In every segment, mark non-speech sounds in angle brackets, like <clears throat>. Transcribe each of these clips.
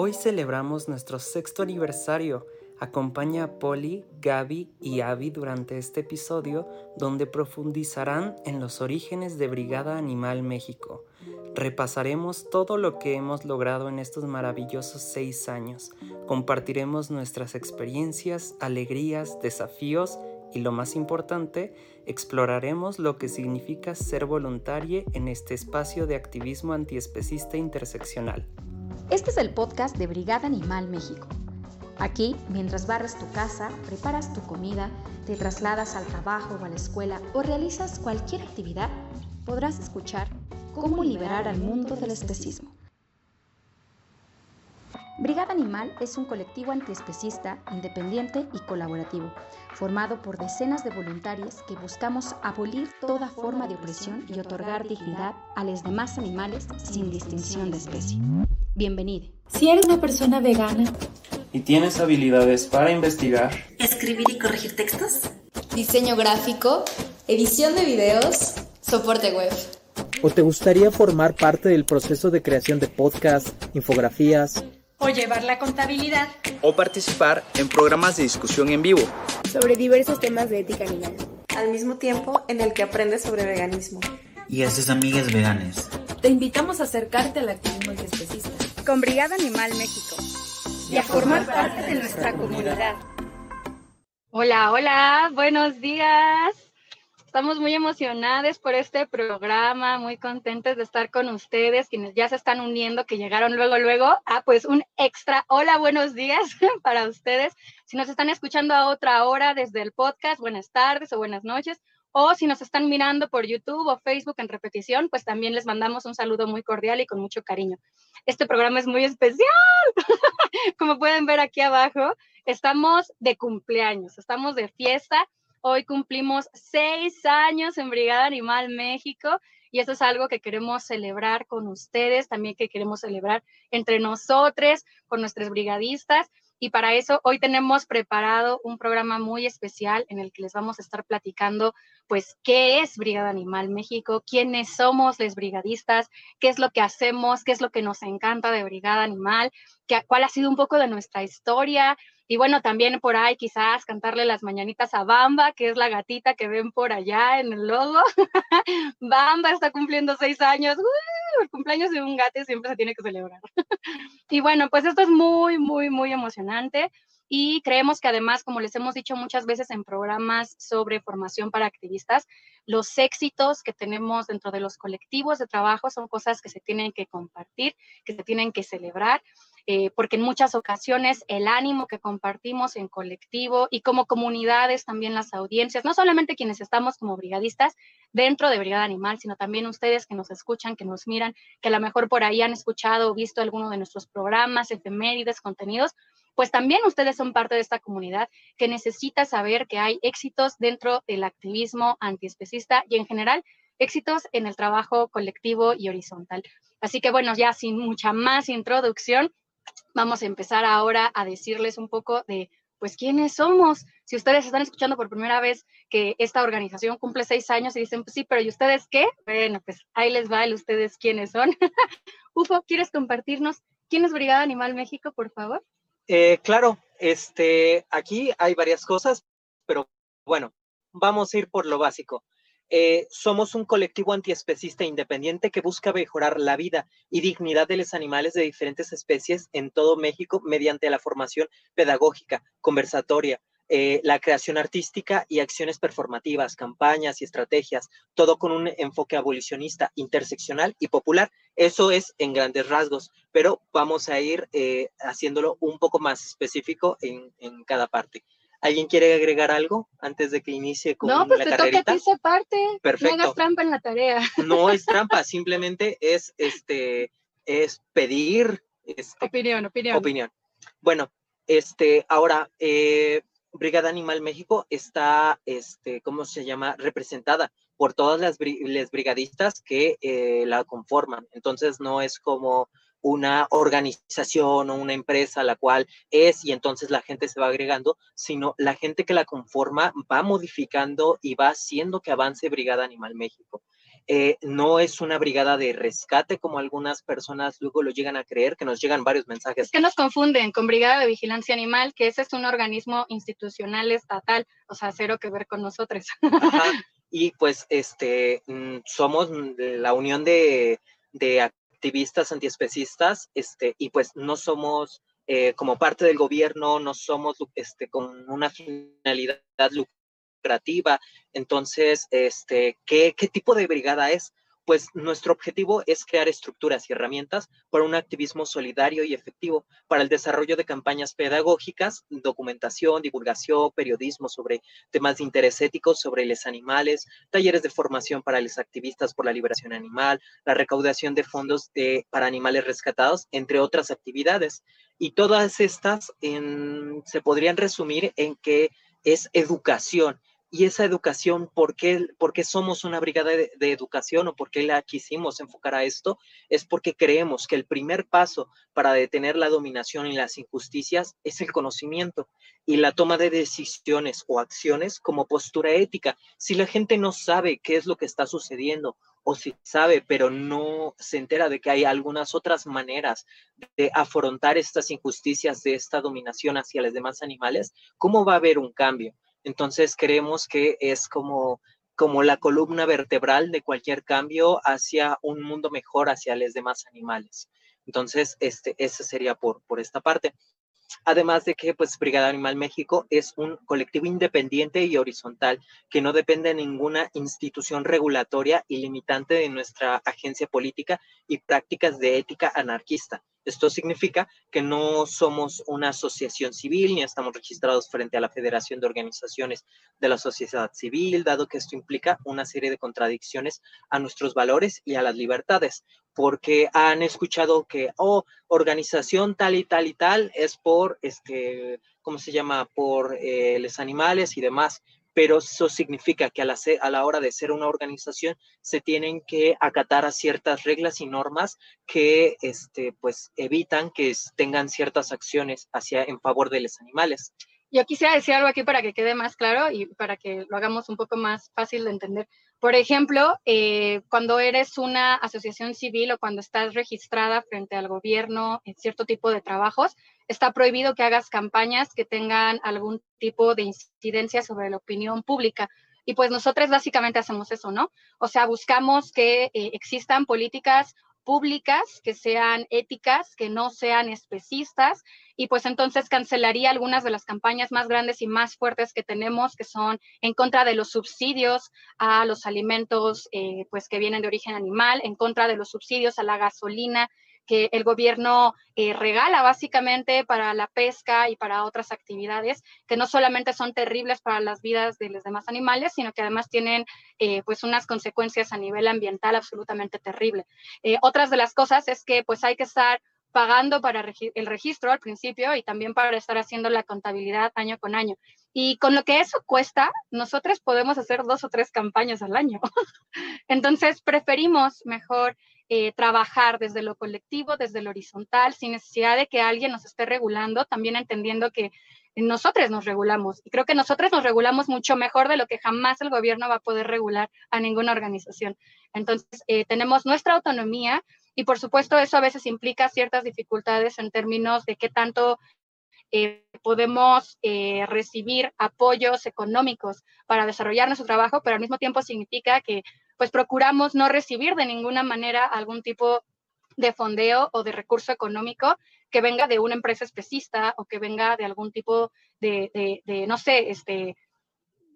Hoy celebramos nuestro sexto aniversario. Acompaña a Polly, Gaby y Abby durante este episodio donde profundizarán en los orígenes de Brigada Animal México. Repasaremos todo lo que hemos logrado en estos maravillosos seis años. Compartiremos nuestras experiencias, alegrías, desafíos y lo más importante, exploraremos lo que significa ser voluntaria en este espacio de activismo antiespecista interseccional. Este es el podcast de Brigada Animal México. Aquí, mientras barres tu casa, preparas tu comida, te trasladas al trabajo o a la escuela o realizas cualquier actividad, podrás escuchar cómo liberar al mundo del especismo. Brigada Animal es un colectivo antiespecista, independiente y colaborativo, formado por decenas de voluntarios que buscamos abolir toda forma de opresión y otorgar dignidad a los demás animales sin distinción de especie. Bienvenido. Si eres una persona vegana y tienes habilidades para investigar, escribir y corregir textos, diseño gráfico, edición de videos, soporte web. ¿O te gustaría formar parte del proceso de creación de podcasts, infografías, o llevar la contabilidad, o participar en programas de discusión en vivo sobre diversos temas de ética animal, al mismo tiempo en el que aprendes sobre veganismo. Y haces amigas veganas. Te invitamos a acercarte al activismo antiespecista con Brigada Animal México y a formar parte de nuestra comunidad. Hola, hola, buenos días. Estamos muy emocionadas por este programa, muy contentos de estar con ustedes, quienes ya se están uniendo, que llegaron luego, luego. Ah, pues un extra hola, buenos días <laughs> para ustedes. Si nos están escuchando a otra hora desde el podcast, buenas tardes o buenas noches. O si nos están mirando por YouTube o Facebook en repetición, pues también les mandamos un saludo muy cordial y con mucho cariño. Este programa es muy especial. <laughs> Como pueden ver aquí abajo, estamos de cumpleaños, estamos de fiesta Hoy cumplimos seis años en Brigada Animal México y eso es algo que queremos celebrar con ustedes, también que queremos celebrar entre nosotros, con nuestros brigadistas. Y para eso hoy tenemos preparado un programa muy especial en el que les vamos a estar platicando, pues, qué es Brigada Animal México, quiénes somos los brigadistas, qué es lo que hacemos, qué es lo que nos encanta de Brigada Animal, qué, cuál ha sido un poco de nuestra historia, y bueno, también por ahí quizás cantarle las mañanitas a Bamba, que es la gatita que ven por allá en el logo. <laughs> Bamba está cumpliendo seis años. El cumpleaños de un gato siempre se tiene que celebrar. <laughs> y bueno, pues esto es muy, muy, muy emocionante. Y creemos que además, como les hemos dicho muchas veces en programas sobre formación para activistas, los éxitos que tenemos dentro de los colectivos de trabajo son cosas que se tienen que compartir, que se tienen que celebrar eh, porque en muchas ocasiones el ánimo que compartimos en colectivo y como comunidades, también las audiencias, no solamente quienes estamos como brigadistas dentro de Brigada Animal, sino también ustedes que nos escuchan, que nos miran, que a lo mejor por ahí han escuchado o visto alguno de nuestros programas, efemérides, contenidos, pues también ustedes son parte de esta comunidad que necesita saber que hay éxitos dentro del activismo antiespecista y en general éxitos en el trabajo colectivo y horizontal. Así que bueno, ya sin mucha más introducción, vamos a empezar ahora a decirles un poco de, pues, quiénes somos. Si ustedes están escuchando por primera vez que esta organización cumple seis años y dicen, pues sí, pero ¿y ustedes qué? Bueno, pues ahí les va el ustedes quiénes son. <laughs> Ufo, ¿quieres compartirnos quién es Brigada Animal México, por favor? Eh, claro, este, aquí hay varias cosas, pero bueno, vamos a ir por lo básico. Eh, somos un colectivo antiespecista independiente que busca mejorar la vida y dignidad de los animales de diferentes especies en todo México mediante la formación pedagógica, conversatoria, eh, la creación artística y acciones performativas, campañas y estrategias, todo con un enfoque abolicionista, interseccional y popular. Eso es en grandes rasgos, pero vamos a ir eh, haciéndolo un poco más específico en cada parte. ¿Alguien quiere agregar algo antes de que inicie con no, pues la te carrerita? Toca a ti esa parte. Perfecto. No hagas trampa en la tarea. <laughs> No es trampa, simplemente es este es pedir este, opinión, opinión. Opinión. Bueno, este, ahora eh, Brigada Animal México está, este, ¿cómo se llama? Representada por todas las, las brigadistas que eh, la conforman. Entonces no es como una organización o una empresa la cual es y entonces la gente se va agregando, sino la gente que la conforma va modificando y va haciendo que avance Brigada Animal México. Eh, no es una brigada de rescate como algunas personas luego lo llegan a creer, que nos llegan varios mensajes. Es que nos confunden con Brigada de Vigilancia Animal, que ese es un organismo institucional estatal, o sea, cero que ver con nosotros. <laughs> Y pues este, mm, somos la unión de, de activistas antiespecistas, este, y pues no somos eh, como parte del gobierno, no somos este, con una finalidad lucrativa. Entonces, este, ¿qué, ¿qué tipo de brigada es? pues nuestro objetivo es crear estructuras y herramientas para un activismo solidario y efectivo, para el desarrollo de campañas pedagógicas, documentación, divulgación, periodismo sobre temas de interés ético, sobre los animales, talleres de formación para los activistas por la liberación animal, la recaudación de fondos de, para animales rescatados, entre otras actividades. Y todas estas se podrían resumir en que es educación y esa educación, ¿por qué, somos una brigada de, educación o por qué la quisimos enfocar a esto? Es porque creemos que el primer paso para detener la dominación y las injusticias es el conocimiento y la toma de decisiones o acciones como postura ética. Si la gente no sabe qué es lo que está sucediendo o si sabe, pero no se entera de que hay algunas otras maneras de afrontar estas injusticias de esta dominación hacia los demás animales, ¿cómo va a haber un cambio? Entonces creemos que es como, como la columna vertebral de cualquier cambio hacia un mundo mejor hacia los demás animales. Entonces, este, ese sería por, por esta parte. Además de que, pues, Brigada Animal México es un colectivo independiente y horizontal que no depende de ninguna institución regulatoria y limitante de nuestra agencia política y prácticas de ética anarquista. Esto significa que no somos una asociación civil ni estamos registrados frente a la Federación de Organizaciones de la Sociedad Civil, dado que esto implica una serie de contradicciones a nuestros valores y a las libertades, porque han escuchado que, oh, organización tal y tal y tal es por, este, ¿cómo se llama? Por eh, los animales y demás pero eso significa que a la, a la, hora de ser una organización se tienen que acatar a ciertas reglas y normas que este, pues, evitan que tengan ciertas acciones hacia, en favor de los animales. Yo quisiera decir algo aquí para que quede más claro y para que lo hagamos un poco más fácil de entender. Por ejemplo, eh, cuando eres una asociación civil o cuando estás registrada frente al gobierno en cierto tipo de trabajos, está prohibido que hagas campañas que tengan algún tipo de incidencia sobre la opinión pública. Y pues nosotros básicamente hacemos eso, ¿no? O sea, buscamos que eh, existan políticas públicas, que sean éticas, que no sean especistas, y pues entonces cancelaría algunas de las campañas más grandes y más fuertes que tenemos, que son en contra de los subsidios a los alimentos eh, pues que vienen de origen animal, en contra de los subsidios a la gasolina que el gobierno eh, regala básicamente para la pesca y para otras actividades que no solamente son terribles para las vidas de los demás animales, sino que además tienen eh, pues unas consecuencias a nivel ambiental absolutamente terrible. Eh, otras de las cosas es que pues hay que estar pagando para el registro al principio y también para estar haciendo la contabilidad año con año. Y con lo que eso cuesta, nosotros podemos hacer dos o tres campañas al año. <laughs> Entonces, preferimos mejor eh, trabajar desde lo colectivo, desde lo horizontal, sin necesidad de que alguien nos esté regulando, también entendiendo que nosotros nos regulamos. Y creo que nosotros nos regulamos mucho mejor de lo que jamás el gobierno va a poder regular a ninguna organización. Entonces, eh, tenemos nuestra autonomía y por supuesto eso a veces implica ciertas dificultades en términos de qué tanto eh, podemos recibir apoyos económicos para desarrollar nuestro trabajo, pero al mismo tiempo significa que pues procuramos no recibir de ninguna manera algún tipo de fondeo o de recurso económico que venga de una empresa especista o que venga de algún tipo de, no sé, este,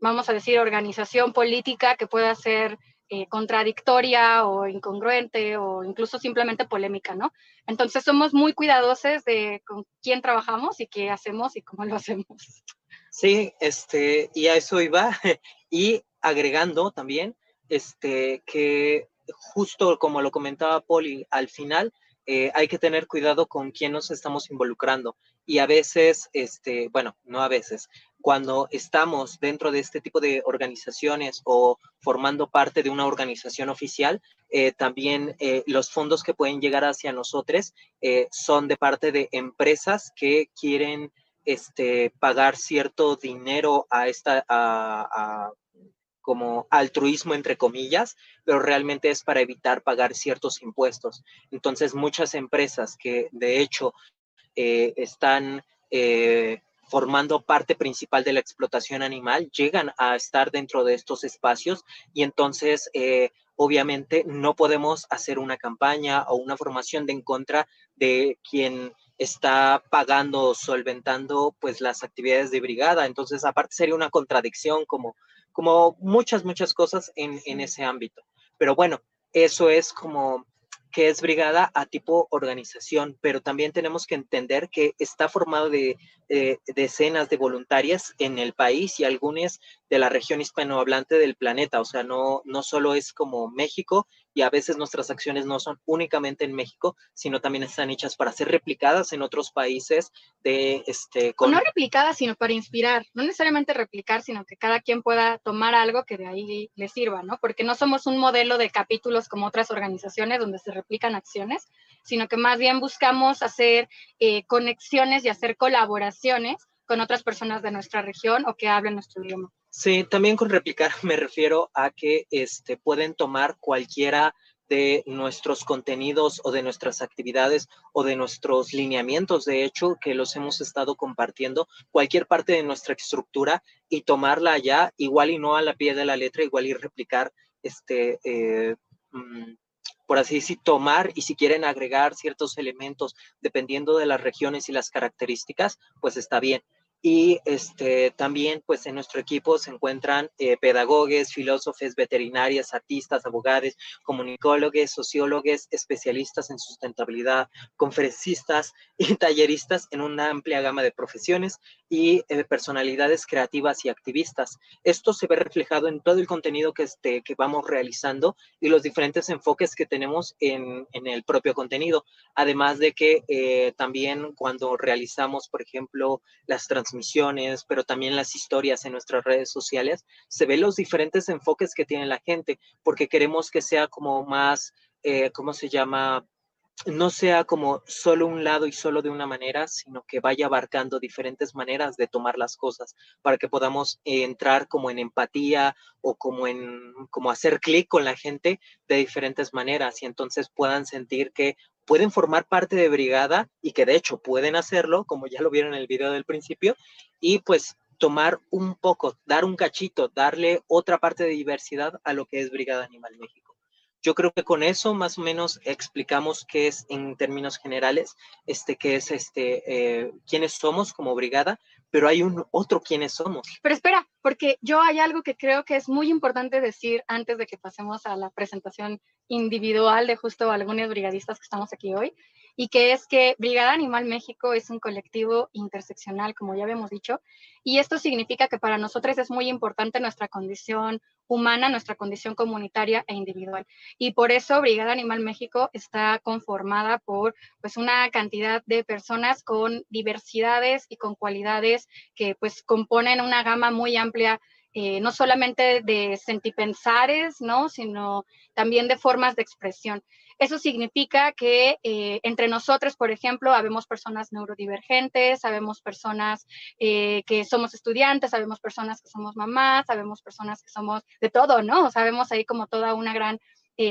vamos a decir, organización política que pueda ser eh, contradictoria o incongruente o incluso simplemente polémica, ¿no? Entonces somos muy cuidadosos de con quién trabajamos y qué hacemos y cómo lo hacemos. Sí, este, y a eso iba. <laughs> Y agregando también, este, que justo como lo comentaba Poli, al final eh, hay que tener cuidado con quién nos estamos involucrando. Y a veces, este, bueno, no a veces, cuando estamos dentro de este tipo de organizaciones o formando parte de una organización oficial, eh, también eh, los fondos que pueden llegar hacia nosotros son de parte de empresas que quieren este, pagar cierto dinero a, esta, a como altruismo entre comillas, pero realmente es para evitar pagar ciertos impuestos. Entonces, muchas empresas que de hecho eh, están eh, formando parte principal de la explotación animal llegan a estar dentro de estos espacios y entonces eh, obviamente no podemos hacer una campaña o una formación de en contra de quien está pagando o solventando pues las actividades de brigada. Entonces, aparte sería una contradicción como como muchas, muchas cosas en, en ese ámbito. Pero bueno, eso es como que es brigada a tipo organización, pero también tenemos que entender que está formado de decenas de voluntarias en el país y algunas de la región hispanohablante del planeta. O sea, no, no solo es como México y a veces nuestras acciones no son únicamente en México, sino también están hechas para ser replicadas en otros países de este con... no replicadas, sino para inspirar, no necesariamente replicar, sino que cada quien pueda tomar algo que de ahí le sirva, ¿no? Porque no somos un modelo de capítulos como otras organizaciones donde se replican acciones, sino que más bien buscamos hacer eh, conexiones y hacer colaboraciones con otras personas de nuestra región o que hablen nuestro idioma. Sí, también con replicar <laughs> me refiero a que este, pueden tomar cualquiera de nuestros contenidos o de nuestras actividades o de nuestros lineamientos, de hecho, que los hemos estado compartiendo, cualquier parte de nuestra estructura y tomarla ya, igual y no a la pie de la letra, igual y replicar este, eh, mm, por así decir, tomar y si quieren agregar ciertos elementos dependiendo de las regiones y las características, pues está bien. Y este, también, pues en nuestro equipo se encuentran eh, pedagogos, filósofos, veterinarias, artistas, abogados, comunicólogos, sociólogos, especialistas en sustentabilidad, conferencistas y talleristas en una amplia gama de profesiones y eh, personalidades creativas y activistas. Esto se ve reflejado en todo el contenido que, este, que vamos realizando y los diferentes enfoques que tenemos en, en el propio contenido. Además de que eh, también cuando realizamos, por ejemplo, las transmisiones, misiones, pero también las historias en nuestras redes sociales, se ven los diferentes enfoques que tiene la gente, porque queremos que sea como más, eh, ¿cómo se llama? No sea como solo un lado y solo de una manera, sino que vaya abarcando diferentes maneras de tomar las cosas para que podamos entrar como en empatía o como en como hacer clic con la gente de diferentes maneras y entonces puedan sentir que pueden formar parte de brigada y que de hecho pueden hacerlo, como ya lo vieron en el video del principio, y pues tomar un poco, dar un cachito, darle otra parte de diversidad a lo que es Brigada Animal México. Yo creo que con eso más o menos explicamos qué es en términos generales, este, qué es este, eh, quiénes somos como brigada, pero hay un otro quiénes somos. Pero espera, porque yo hay algo que creo que es muy importante decir antes de que pasemos a la presentación individual de justo algunos brigadistas que estamos aquí hoy, y que es que Brigada Animal México es un colectivo interseccional, como ya habíamos dicho, y esto significa que para nosotros es muy importante nuestra condición humana, nuestra condición comunitaria e individual. Y por eso Brigada Animal México está conformada por pues una cantidad de personas con diversidades y con cualidades que pues componen una gama muy amplia eh, no solamente de sentipensares, ¿no? sino también de formas de expresión. Eso significa que eh, entre nosotros, por ejemplo, habemos personas neurodivergentes, sabemos personas eh, que somos estudiantes, sabemos personas que somos mamás, sabemos personas que somos de todo, ¿no? Sabemos ahí como toda una gran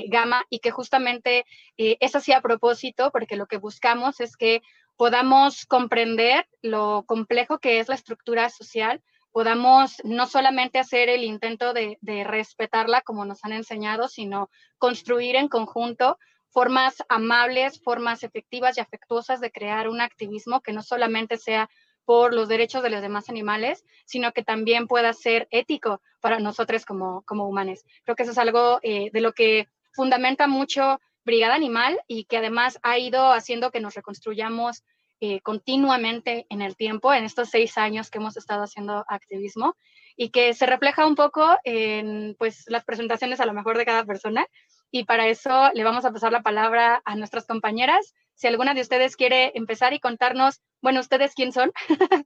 gama y que justamente es así a propósito, porque lo que buscamos es que podamos comprender lo complejo que es la estructura social, podamos no solamente hacer el intento de, respetarla como nos han enseñado, sino construir en conjunto formas amables, formas efectivas y afectuosas de crear un activismo que no solamente sea por los derechos de los demás animales, sino que también pueda ser ético para nosotros como, humanos. Creo que eso es algo eh, de lo que fundamenta mucho Brigada Animal y que además ha ido haciendo que nos reconstruyamos eh, continuamente en el tiempo, en estos seis años que hemos estado haciendo activismo y que se refleja un poco en pues, las presentaciones a lo mejor de cada persona. Y para eso le vamos a pasar la palabra a nuestras compañeras. Si alguna de ustedes quiere empezar y contarnos, bueno, ¿ustedes quién son? <laughs>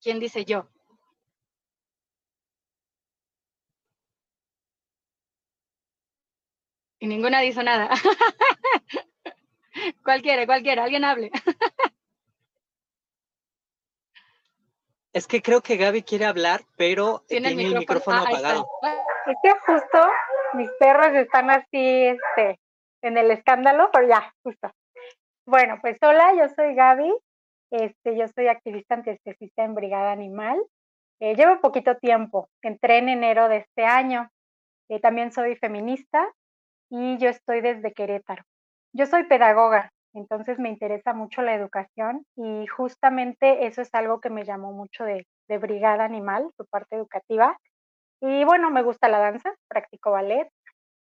¿Quién dice yo? Y ninguna dice nada. <laughs> <laughs> Cualquiera, cualquiera, alguien hable. <laughs> Es que creo que Gaby quiere hablar, pero tiene, el micrófono, ah, apagado. Es que justo mis perros están así, este, en el escándalo, pero ya, justo. Bueno, pues hola, yo soy Gaby, este, yo soy activista antiespecista en Brigada Animal. Eh, llevo poquito tiempo, entré en enero de este año. Eh, también soy feminista y yo estoy desde Querétaro. Yo soy pedagoga, entonces me interesa mucho la educación y justamente eso es algo que me llamó mucho de, Brigada Animal, su parte educativa. Y bueno, me gusta la danza, practico ballet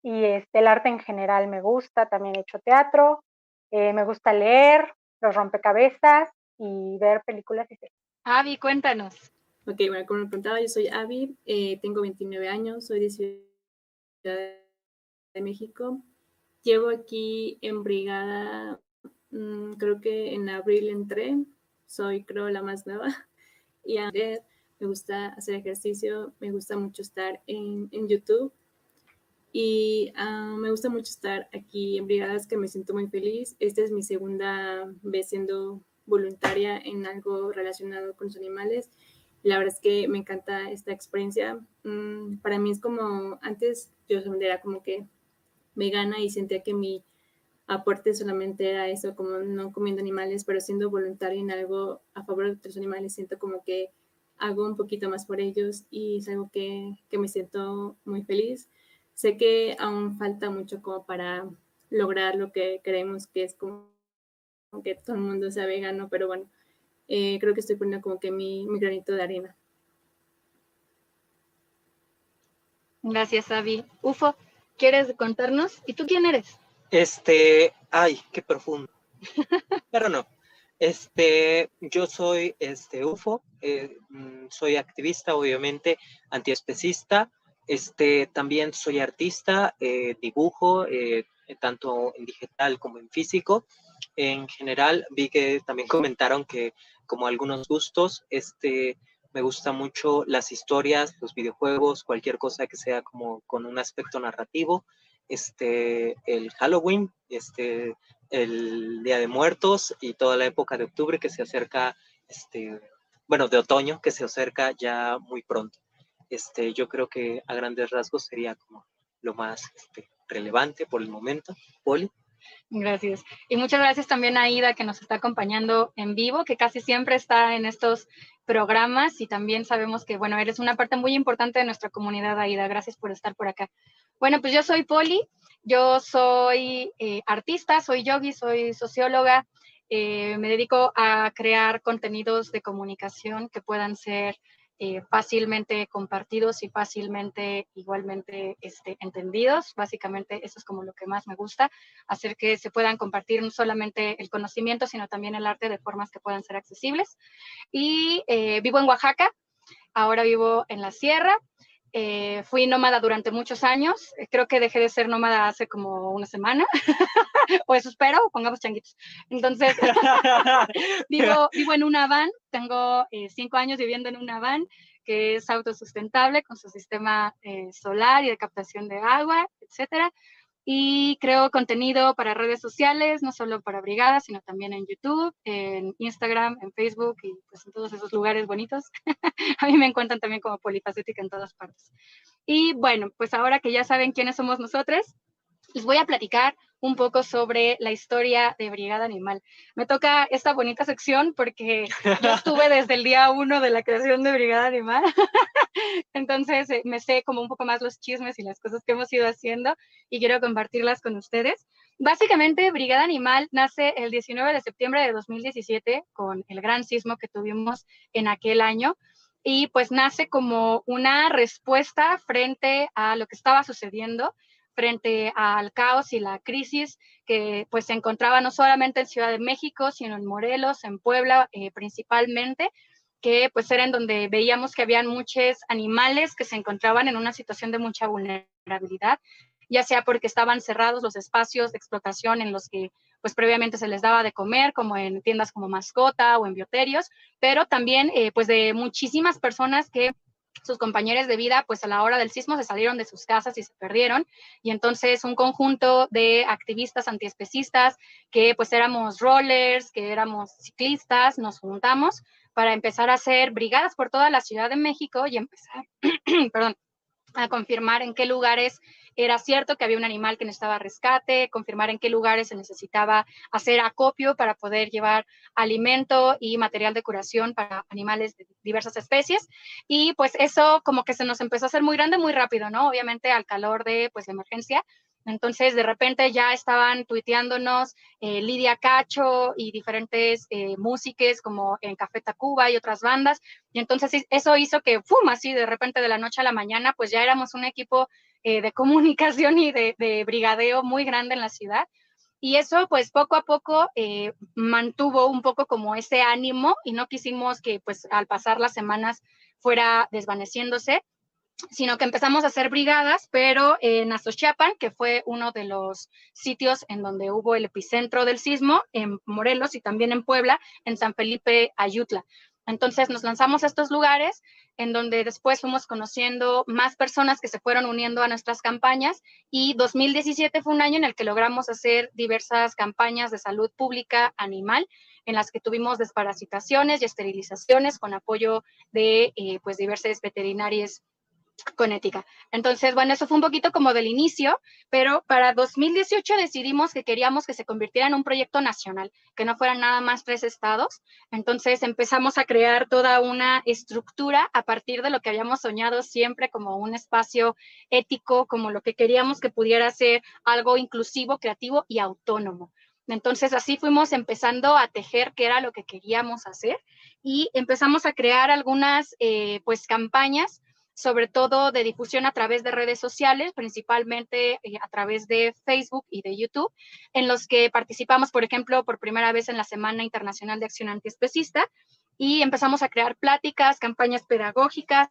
y este, el arte en general me gusta, también he hecho teatro, eh, me gusta leer, los rompecabezas y ver películas y series. Avi, cuéntanos. Ok, bueno, como lo contaba, yo soy Avi, eh, tengo 29 años, soy de Ciudad de México. Llevo aquí en brigada Mm, creo que en abril entré, soy creo la más nueva <laughs> y a ver, me gusta hacer ejercicio, me gusta mucho estar en, en YouTube y ah, me gusta mucho estar aquí en brigadas que me siento muy feliz. Esta es mi segunda vez siendo voluntaria en algo relacionado con los animales. La verdad es que me encanta esta experiencia. Mm, para mí es como, antes yo era como que vegana y sentía que mi aporte solamente era eso, como no comiendo animales, pero siendo voluntario en algo a favor de otros animales, siento como que hago un poquito más por ellos y es algo que, que me siento muy feliz. Sé que aún falta mucho como para lograr lo que queremos, que es como que todo el mundo sea vegano, pero bueno, eh, creo que estoy poniendo como que mi, mi granito de arena. Gracias, Avi. Ufo, ¿quieres contarnos? ¿Y tú quién eres? Este, ay, qué profundo. <laughs> Pero no. Este, yo soy este UFO, eh, mm, soy activista, obviamente, antiespecista. Este, también soy artista, eh, dibujo, eh, tanto en digital como en físico. En general, vi que también <laughs> comentaron que, como algunos gustos, este, me gusta mucho las historias, los videojuegos, cualquier cosa que sea como con un aspecto narrativo este, el Halloween, este, el Día de Muertos y toda la época de octubre que se acerca, este, bueno, de otoño que se acerca ya muy pronto. Este, yo creo que a grandes rasgos sería como lo más este, relevante por el momento. Poli. Gracias. Y muchas gracias también a Ida que nos está acompañando en vivo, que casi siempre está en estos programas y también sabemos que, bueno, eres una parte muy importante de nuestra comunidad, Aida. Gracias por estar por acá. Bueno, pues yo soy Poli, yo soy eh, artista, soy yogi, soy socióloga, eh, me dedico a crear contenidos de comunicación que puedan ser eh, fácilmente compartidos y fácilmente igualmente este, entendidos. Básicamente eso es como lo que más me gusta, hacer que se puedan compartir no solamente el conocimiento, sino también el arte de formas que puedan ser accesibles. Y vivo en Oaxaca, ahora vivo en la sierra, eh, fui nómada durante muchos años. Eh, creo que dejé de ser nómada hace como una semana. o <laughs> eso espero, pongamos changuitos. Entonces, <laughs> vivo, vivo en una van. Tengo eh, cinco años viviendo en una van que es autosustentable con su sistema solar y de captación de agua, etcétera y creo contenido para redes sociales, no solo para brigadas, sino también en YouTube, en Instagram, en Facebook y pues en todos esos lugares bonitos. <laughs> a mí me encuentran también como polifacética en todas partes. Y bueno, pues ahora que ya saben quiénes somos nosotros, les voy a platicar un poco sobre la historia de Brigada Animal. Me toca esta bonita sección porque <laughs> yo estuve desde el día uno de la creación de Brigada Animal, <laughs> entonces eh, me sé como un poco más los chismes y las cosas que hemos ido haciendo y quiero compartirlas con ustedes. Básicamente, Brigada Animal nace el 19 de septiembre de 2017 con el gran sismo que tuvimos en aquel año y pues nace como una respuesta frente a lo que estaba sucediendo frente al caos y la crisis que pues se encontraba no solamente en Ciudad de México, sino en Morelos, en Puebla eh, principalmente, que pues era en donde veíamos que habían muchos animales que se encontraban en una situación de mucha vulnerabilidad, ya sea porque estaban cerrados los espacios de explotación en los que pues previamente se les daba de comer, como en tiendas como mascota o en bioterios, pero también eh, pues de muchísimas personas que sus compañeros de vida, pues a la hora del sismo se salieron de sus casas y se perdieron. Y entonces un conjunto de activistas antiespecistas, que pues éramos rollers, que éramos ciclistas, nos juntamos para empezar a hacer brigadas por toda la Ciudad de México y empezar, <clears throat> perdón, a confirmar en qué lugares era cierto que había un animal que necesitaba rescate, confirmar en qué lugares se necesitaba hacer acopio para poder llevar alimento y material de curación para animales de diversas especies. Y pues eso como que se nos empezó a hacer muy grande muy rápido, ¿no? Obviamente al calor de pues la emergencia. Entonces, de repente ya estaban tuiteándonos eh, Lidia Cacho y diferentes eh, músicos como en Café Tacuba y otras bandas. Y entonces eso hizo que, ¡fum! Así de repente de la noche a la mañana, pues ya éramos un equipo eh, de comunicación y de, brigadeo muy grande en la ciudad. Y eso, pues poco a poco eh, mantuvo un poco como ese ánimo y no quisimos que, pues al pasar las semanas fuera desvaneciéndose, sino que empezamos a hacer brigadas, pero en Azochiapan, que fue uno de los sitios en donde hubo el epicentro del sismo, en Morelos y también en Puebla, en San Felipe, Ayutla. Entonces nos lanzamos a estos lugares en donde después fuimos conociendo más personas que se fueron uniendo a nuestras campañas y 2017 fue un año en el que logramos hacer diversas campañas de salud pública animal en las que tuvimos desparasitaciones y esterilizaciones con apoyo de eh, pues diversas veterinarias con ética. Entonces, bueno, eso fue un poquito como del inicio, pero para 2018 decidimos que queríamos que se convirtiera en un proyecto nacional, que no fueran nada más tres estados. Entonces empezamos a crear toda una estructura a partir de lo que habíamos soñado siempre como un espacio ético, como lo que queríamos que pudiera ser algo inclusivo, creativo y autónomo. Entonces así fuimos empezando a tejer qué era lo que queríamos hacer y empezamos a crear algunas eh, pues campañas sobre todo de difusión a través de redes sociales, principalmente eh, a través de Facebook y de YouTube, en los que participamos, por ejemplo, por primera vez en la Semana Internacional de Acción Antiespecista y empezamos a crear pláticas, campañas pedagógicas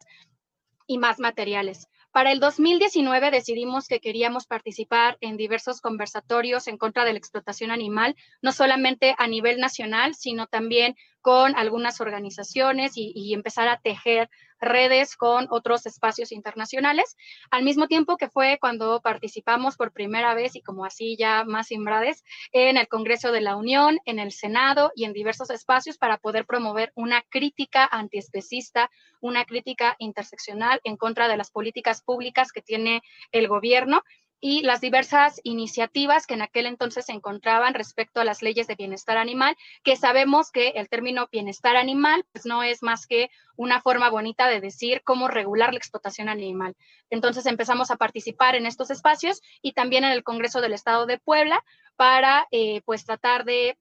y más materiales. Para el 2019 decidimos que queríamos participar en diversos conversatorios en contra de la explotación animal, no solamente a nivel nacional, sino también con algunas organizaciones y, empezar a tejer redes con otros espacios internacionales, al mismo tiempo que fue cuando participamos por primera vez y como así ya más imbrades en el Congreso de la Unión, en el Senado y en diversos espacios para poder promover una crítica antiespecista, una crítica interseccional en contra de las políticas públicas que tiene el gobierno y las diversas iniciativas que en aquel entonces se encontraban respecto a las leyes de bienestar animal, que sabemos que el término bienestar animal pues no es más que una forma bonita de decir cómo regular la explotación animal. Entonces empezamos a participar en estos espacios y también en el Congreso del Estado de Puebla para eh, pues tratar de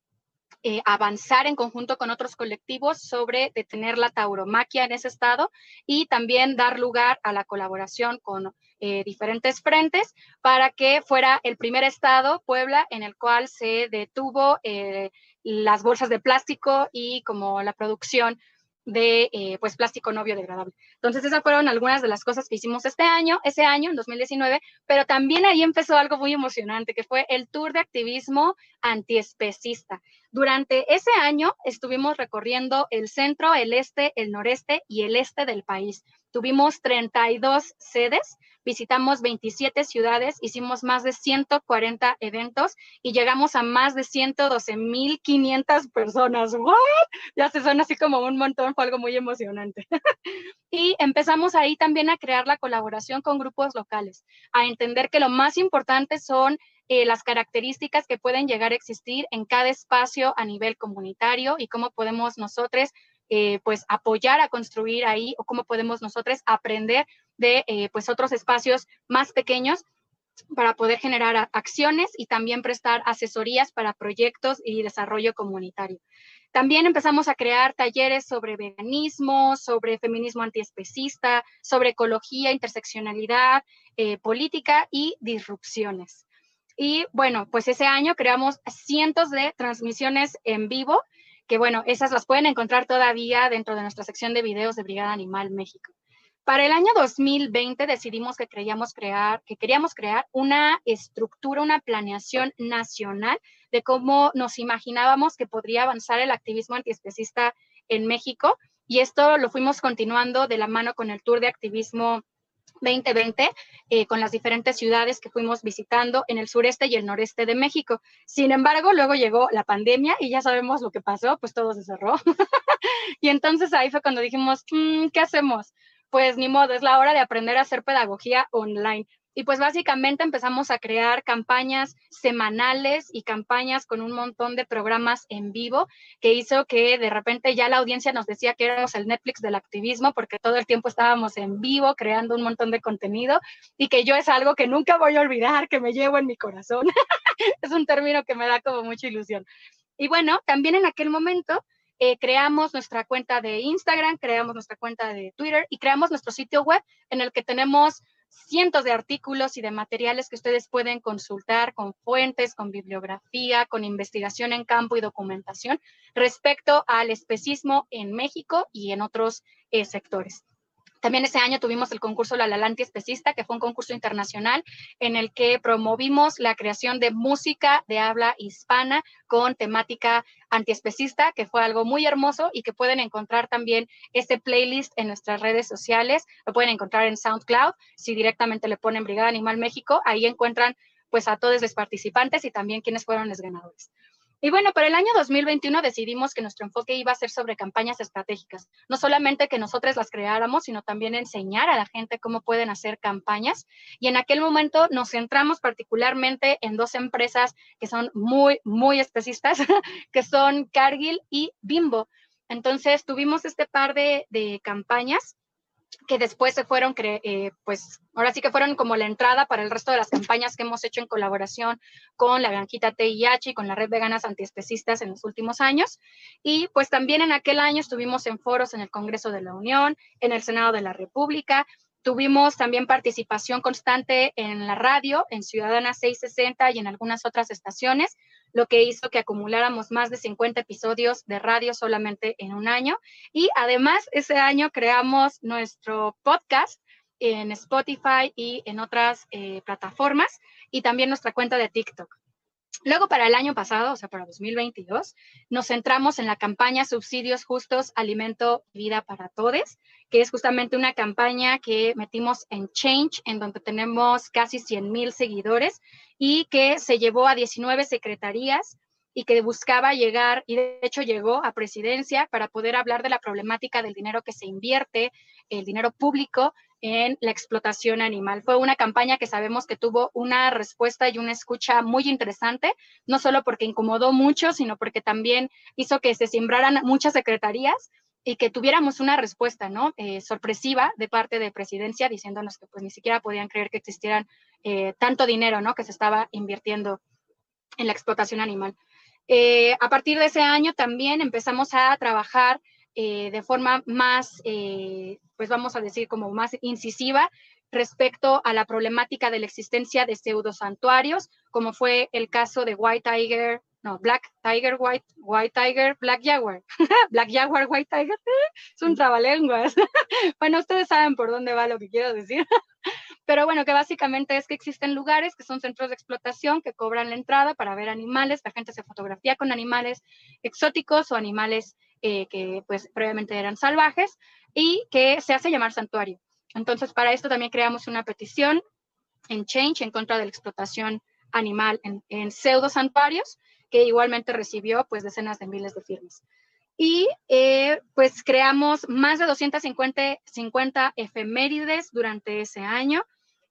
eh, avanzar en conjunto con otros colectivos sobre detener la tauromaquia en ese estado y también dar lugar a la colaboración con eh, diferentes frentes para que fuera el primer estado, Puebla, en el cual se detuvo eh, las bolsas de plástico y como la producción de eh, pues plástico no biodegradable. Entonces esas fueron algunas de las cosas que hicimos este año, ese año, en 2019, pero también ahí empezó algo muy emocionante, que fue el Tour de Activismo Antiespecista. Durante ese año estuvimos recorriendo el centro, el este, el noreste y el este del país. Tuvimos 32 sedes visitamos 27 ciudades, hicimos más de 140 eventos y llegamos a más de 112.500 personas. ¿What? Ya se suena así como un montón, fue algo muy emocionante. <laughs> y empezamos ahí también a crear la colaboración con grupos locales, a entender que lo más importante son eh, las características que pueden llegar a existir en cada espacio a nivel comunitario y cómo podemos nosotros eh, pues apoyar a construir ahí o cómo podemos nosotros aprender de eh, pues otros espacios más pequeños para poder generar acciones y también prestar asesorías para proyectos y desarrollo comunitario. También empezamos a crear talleres sobre veganismo, sobre feminismo antiespecista, sobre ecología, interseccionalidad, eh, política y disrupciones. Y bueno, pues ese año creamos cientos de transmisiones en vivo que bueno, esas las pueden encontrar todavía dentro de nuestra sección de videos de Brigada Animal México. Para el año 2020 decidimos que, creíamos crear, que queríamos crear una estructura, una planeación nacional de cómo nos imaginábamos que podría avanzar el activismo antiespecista en México. Y esto lo fuimos continuando de la mano con el Tour de Activismo 2020 eh, con las diferentes ciudades que fuimos visitando en el sureste y el noreste de México. Sin embargo, luego llegó la pandemia y ya sabemos lo que pasó, pues todo se cerró. <laughs> y entonces ahí fue cuando dijimos, mm, ¿qué hacemos? Pues ni modo, es la hora de aprender a hacer pedagogía online. Y pues básicamente empezamos a crear campañas semanales y campañas con un montón de programas en vivo que hizo que de repente ya la audiencia nos decía que éramos el Netflix del activismo porque todo el tiempo estábamos en vivo creando un montón de contenido y que yo es algo que nunca voy a olvidar, que me llevo en mi corazón. <laughs> es un término que me da como mucha ilusión. Y bueno, también en aquel momento eh, creamos nuestra cuenta de Instagram, creamos nuestra cuenta de Twitter y creamos nuestro sitio web en el que tenemos cientos de artículos y de materiales que ustedes pueden consultar con fuentes, con bibliografía, con investigación en campo y documentación respecto al especismo en México y en otros eh, sectores. También ese año tuvimos el concurso La Lalanti Especista, que fue un concurso internacional en el que promovimos la creación de música de habla hispana con temática antiespecista, que fue algo muy hermoso y que pueden encontrar también este playlist en nuestras redes sociales. Lo pueden encontrar en SoundCloud. Si directamente le ponen Brigada Animal México, ahí encuentran pues a todos los participantes y también quienes fueron los ganadores. Y bueno, para el año 2021 decidimos que nuestro enfoque iba a ser sobre campañas estratégicas. No solamente que nosotros las creáramos, sino también enseñar a la gente cómo pueden hacer campañas. Y en aquel momento nos centramos particularmente en dos empresas que son muy, muy especistas, <laughs> que son Cargill y Bimbo. Entonces tuvimos este par de, de campañas que después se fueron, eh, pues ahora sí que fueron como la entrada para el resto de las campañas que hemos hecho en colaboración con la Granjita TIH y con la Red Veganas Antiespecistas en los últimos años. Y pues también en aquel año estuvimos en foros en el Congreso de la Unión, en el Senado de la República, Tuvimos también participación constante en la radio, en Ciudadana 660 y en algunas otras estaciones, lo que hizo que acumuláramos más de 50 episodios de radio solamente en un año. Y además, ese año creamos nuestro podcast en Spotify y en otras eh, plataformas y también nuestra cuenta de TikTok. Luego, para el año pasado, o sea, para 2022, nos centramos en la campaña Subsidios Justos, Alimento Vida para Todos, que es justamente una campaña que metimos en Change, en donde tenemos casi 100 mil seguidores y que se llevó a 19 secretarías y que buscaba llegar, y de hecho llegó a presidencia para poder hablar de la problemática del dinero que se invierte, el dinero público en la explotación animal. Fue una campaña que sabemos que tuvo una respuesta y una escucha muy interesante, no solo porque incomodó mucho, sino porque también hizo que se sembraran muchas secretarías y que tuviéramos una respuesta, ¿no? Eh, sorpresiva de parte de presidencia, diciéndonos que pues ni siquiera podían creer que existieran eh, tanto dinero, ¿no? Que se estaba invirtiendo en la explotación animal. Eh, a partir de ese año también empezamos a trabajar eh, de forma más, eh, pues vamos a decir, como más incisiva respecto a la problemática de la existencia de pseudosantuarios, como fue el caso de White Tiger, no, Black Tiger, White, White Tiger, Black Jaguar. <laughs> Black Jaguar, White Tiger, <laughs> es un <laughs> bueno, ustedes saben por dónde va lo que quiero decir. Pero bueno, que básicamente es que existen lugares que son centros de explotación que cobran la entrada para ver animales, la gente se fotografía con animales exóticos o animales eh, que pues previamente eran salvajes y que se hace llamar santuario. Entonces, para esto también creamos una petición en Change en contra de la explotación animal en, en pseudo santuarios, que igualmente recibió pues decenas de miles de firmas. Y eh, pues creamos más de 250 50 efemérides durante ese año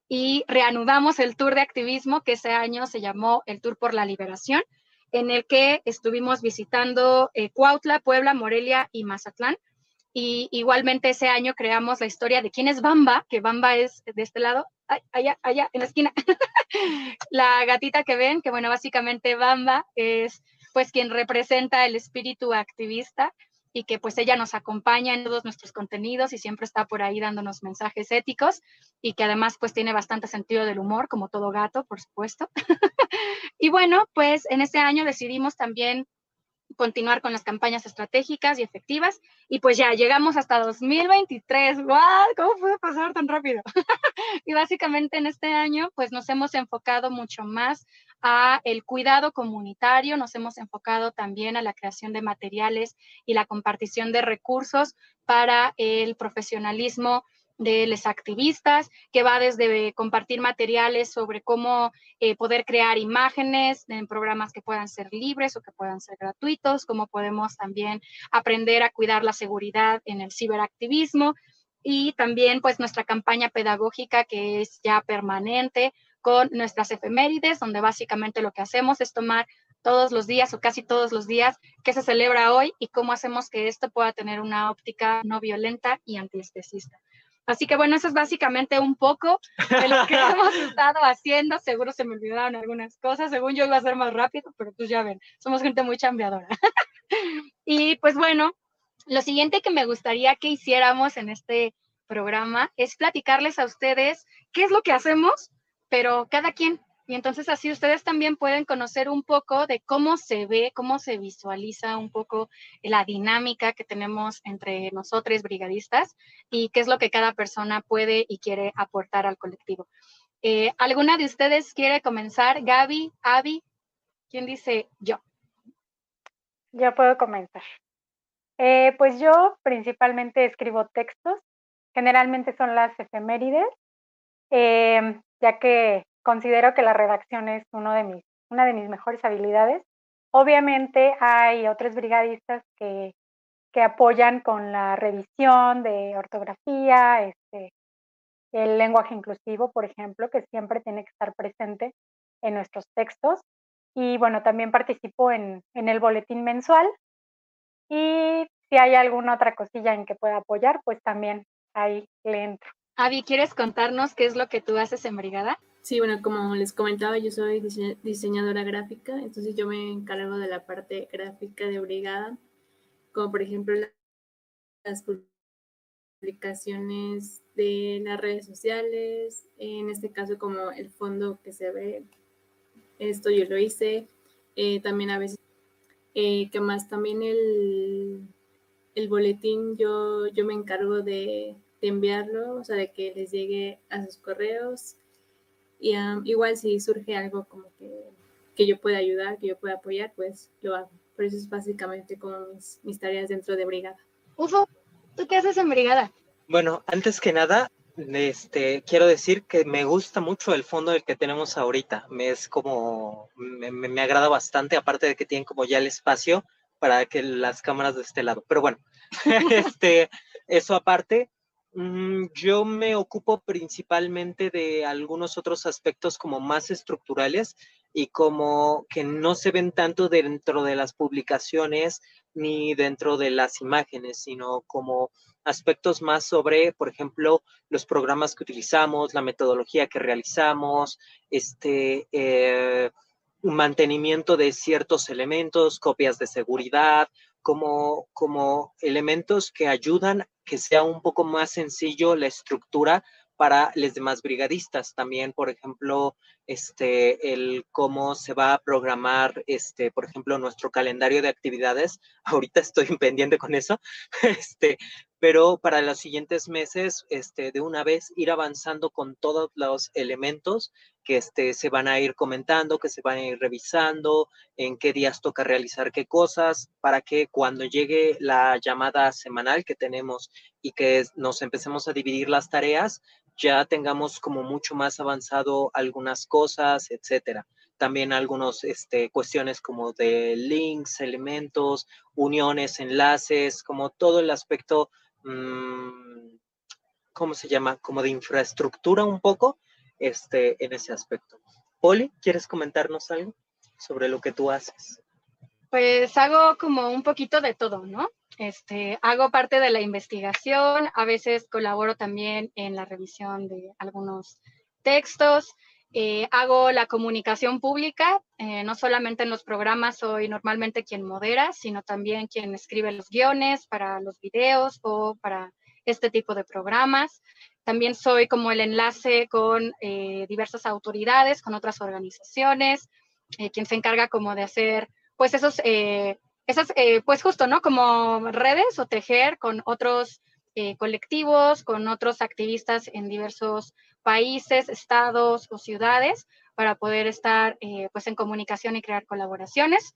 y reanudamos el tour de activismo que ese año se llamó el Tour por la Liberación, en el que estuvimos visitando eh, Cuautla, Puebla, Morelia y Mazatlán. Y igualmente ese año creamos la historia de quién es Bamba, que Bamba es de este lado, allá, allá, en la esquina. <laughs> la gatita que ven, que bueno, básicamente Bamba es pues quien representa el espíritu activista y que pues ella nos acompaña en todos nuestros contenidos y siempre está por ahí dándonos mensajes éticos y que además pues tiene bastante sentido del humor, como todo gato, por supuesto. <laughs> y bueno, pues en ese año decidimos también continuar con las campañas estratégicas y efectivas. Y pues ya llegamos hasta 2023. ¡Wow! ¿Cómo pudo pasar tan rápido? <laughs> y básicamente en este año, pues nos hemos enfocado mucho más a el cuidado comunitario, nos hemos enfocado también a la creación de materiales y la compartición de recursos para el profesionalismo de los activistas, que va desde compartir materiales sobre cómo eh, poder crear imágenes en programas que puedan ser libres o que puedan ser gratuitos, cómo podemos también aprender a cuidar la seguridad en el ciberactivismo y también pues nuestra campaña pedagógica que es ya permanente con nuestras efemérides, donde básicamente lo que hacemos es tomar todos los días o casi todos los días qué se celebra hoy y cómo hacemos que esto pueda tener una óptica no violenta y antiespecista. Así que bueno, eso es básicamente un poco de lo que <laughs> hemos estado haciendo. Seguro se me olvidaron algunas cosas. Según yo iba a ser más rápido, pero pues ya ven, somos gente muy chambeadora. <laughs> y pues bueno, lo siguiente que me gustaría que hiciéramos en este programa es platicarles a ustedes qué es lo que hacemos, pero cada quien y entonces así ustedes también pueden conocer un poco de cómo se ve, cómo se visualiza un poco la dinámica que tenemos entre nosotros brigadistas y qué es lo que cada persona puede y quiere aportar al colectivo. Eh, ¿Alguna de ustedes quiere comenzar? Gaby, Avi, ¿quién dice yo? Yo puedo comenzar. Eh, pues yo principalmente escribo textos, generalmente son las efemérides, eh, ya que considero que la redacción es uno de mis, una de mis mejores habilidades. Obviamente hay otros brigadistas que, que apoyan con la revisión de ortografía, este, el lenguaje inclusivo, por ejemplo, que siempre tiene que estar presente en nuestros textos. Y bueno, también participo en, en el boletín mensual. Y si hay alguna otra cosilla en que pueda apoyar, pues también ahí le entro. Avi, ¿quieres contarnos qué es lo que tú haces en Brigada? Sí, bueno, como les comentaba, yo soy diseñadora gráfica, entonces yo me encargo de la parte gráfica de Brigada, como por ejemplo las publicaciones de las redes sociales, en este caso como el fondo que se ve, esto yo lo hice, eh, también a veces, eh, que más también el, el boletín yo, yo me encargo de, enviarlo, o sea, de que les llegue a sus correos y igual si surge algo como que, que, yo pueda ayudar, que yo pueda apoyar, pues lo hago. Por eso es básicamente como mis, mis tareas dentro de Brigada. Ufo, ¿tú qué haces en Brigada? Bueno, antes que nada, este, quiero decir que me gusta mucho el fondo del que tenemos ahorita. Me es como, me, me, agrada bastante, aparte de que tienen como ya el espacio para que las cámaras de este lado. Pero bueno, <laughs> este, eso aparte, yo me ocupo principalmente de algunos otros aspectos como más estructurales y como que no se ven tanto dentro de las publicaciones ni dentro de las imágenes, sino como aspectos más sobre, por ejemplo, los programas que utilizamos, la metodología que realizamos, este, eh, mantenimiento de ciertos elementos, copias de seguridad, como, como elementos que ayudan que sea un poco más sencillo la estructura para los demás brigadistas. También, por ejemplo, este, el cómo se va a programar, este, por ejemplo, nuestro calendario de actividades. <laughs> Ahorita estoy <laughs> pendiente con eso, <laughs> este, pero para los siguientes meses, este, de una vez ir avanzando con todos los elementos que este, se van a ir comentando, que se van a ir revisando, en qué días toca realizar qué cosas, para que cuando llegue la llamada semanal que tenemos y que nos empecemos a dividir las tareas, ya tengamos como mucho más avanzado algunas cosas, etcétera. También algunas este, cuestiones como de links, elementos, uniones, enlaces, como todo el aspecto, mmm, ¿cómo se llama? Como de infraestructura un poco, este, en ese aspecto. Poli, ¿quieres comentarnos algo sobre lo que tú haces? Pues hago como un poquito de todo, ¿no? Este, hago parte de la investigación, a veces colaboro también en la revisión de algunos textos, eh, hago la comunicación pública, eh, no solamente en los programas soy normalmente quien modera, sino también quien escribe los guiones para los videos o para este tipo de programas. También soy como el enlace con eh, diversas autoridades, con otras organizaciones, quien se encarga como de hacer pues esos esas, eh, pues justo, ¿no? Como redes o tejer con otros eh, colectivos, con otros activistas en diversos países, estados o ciudades para poder estar eh, pues en comunicación y crear colaboraciones.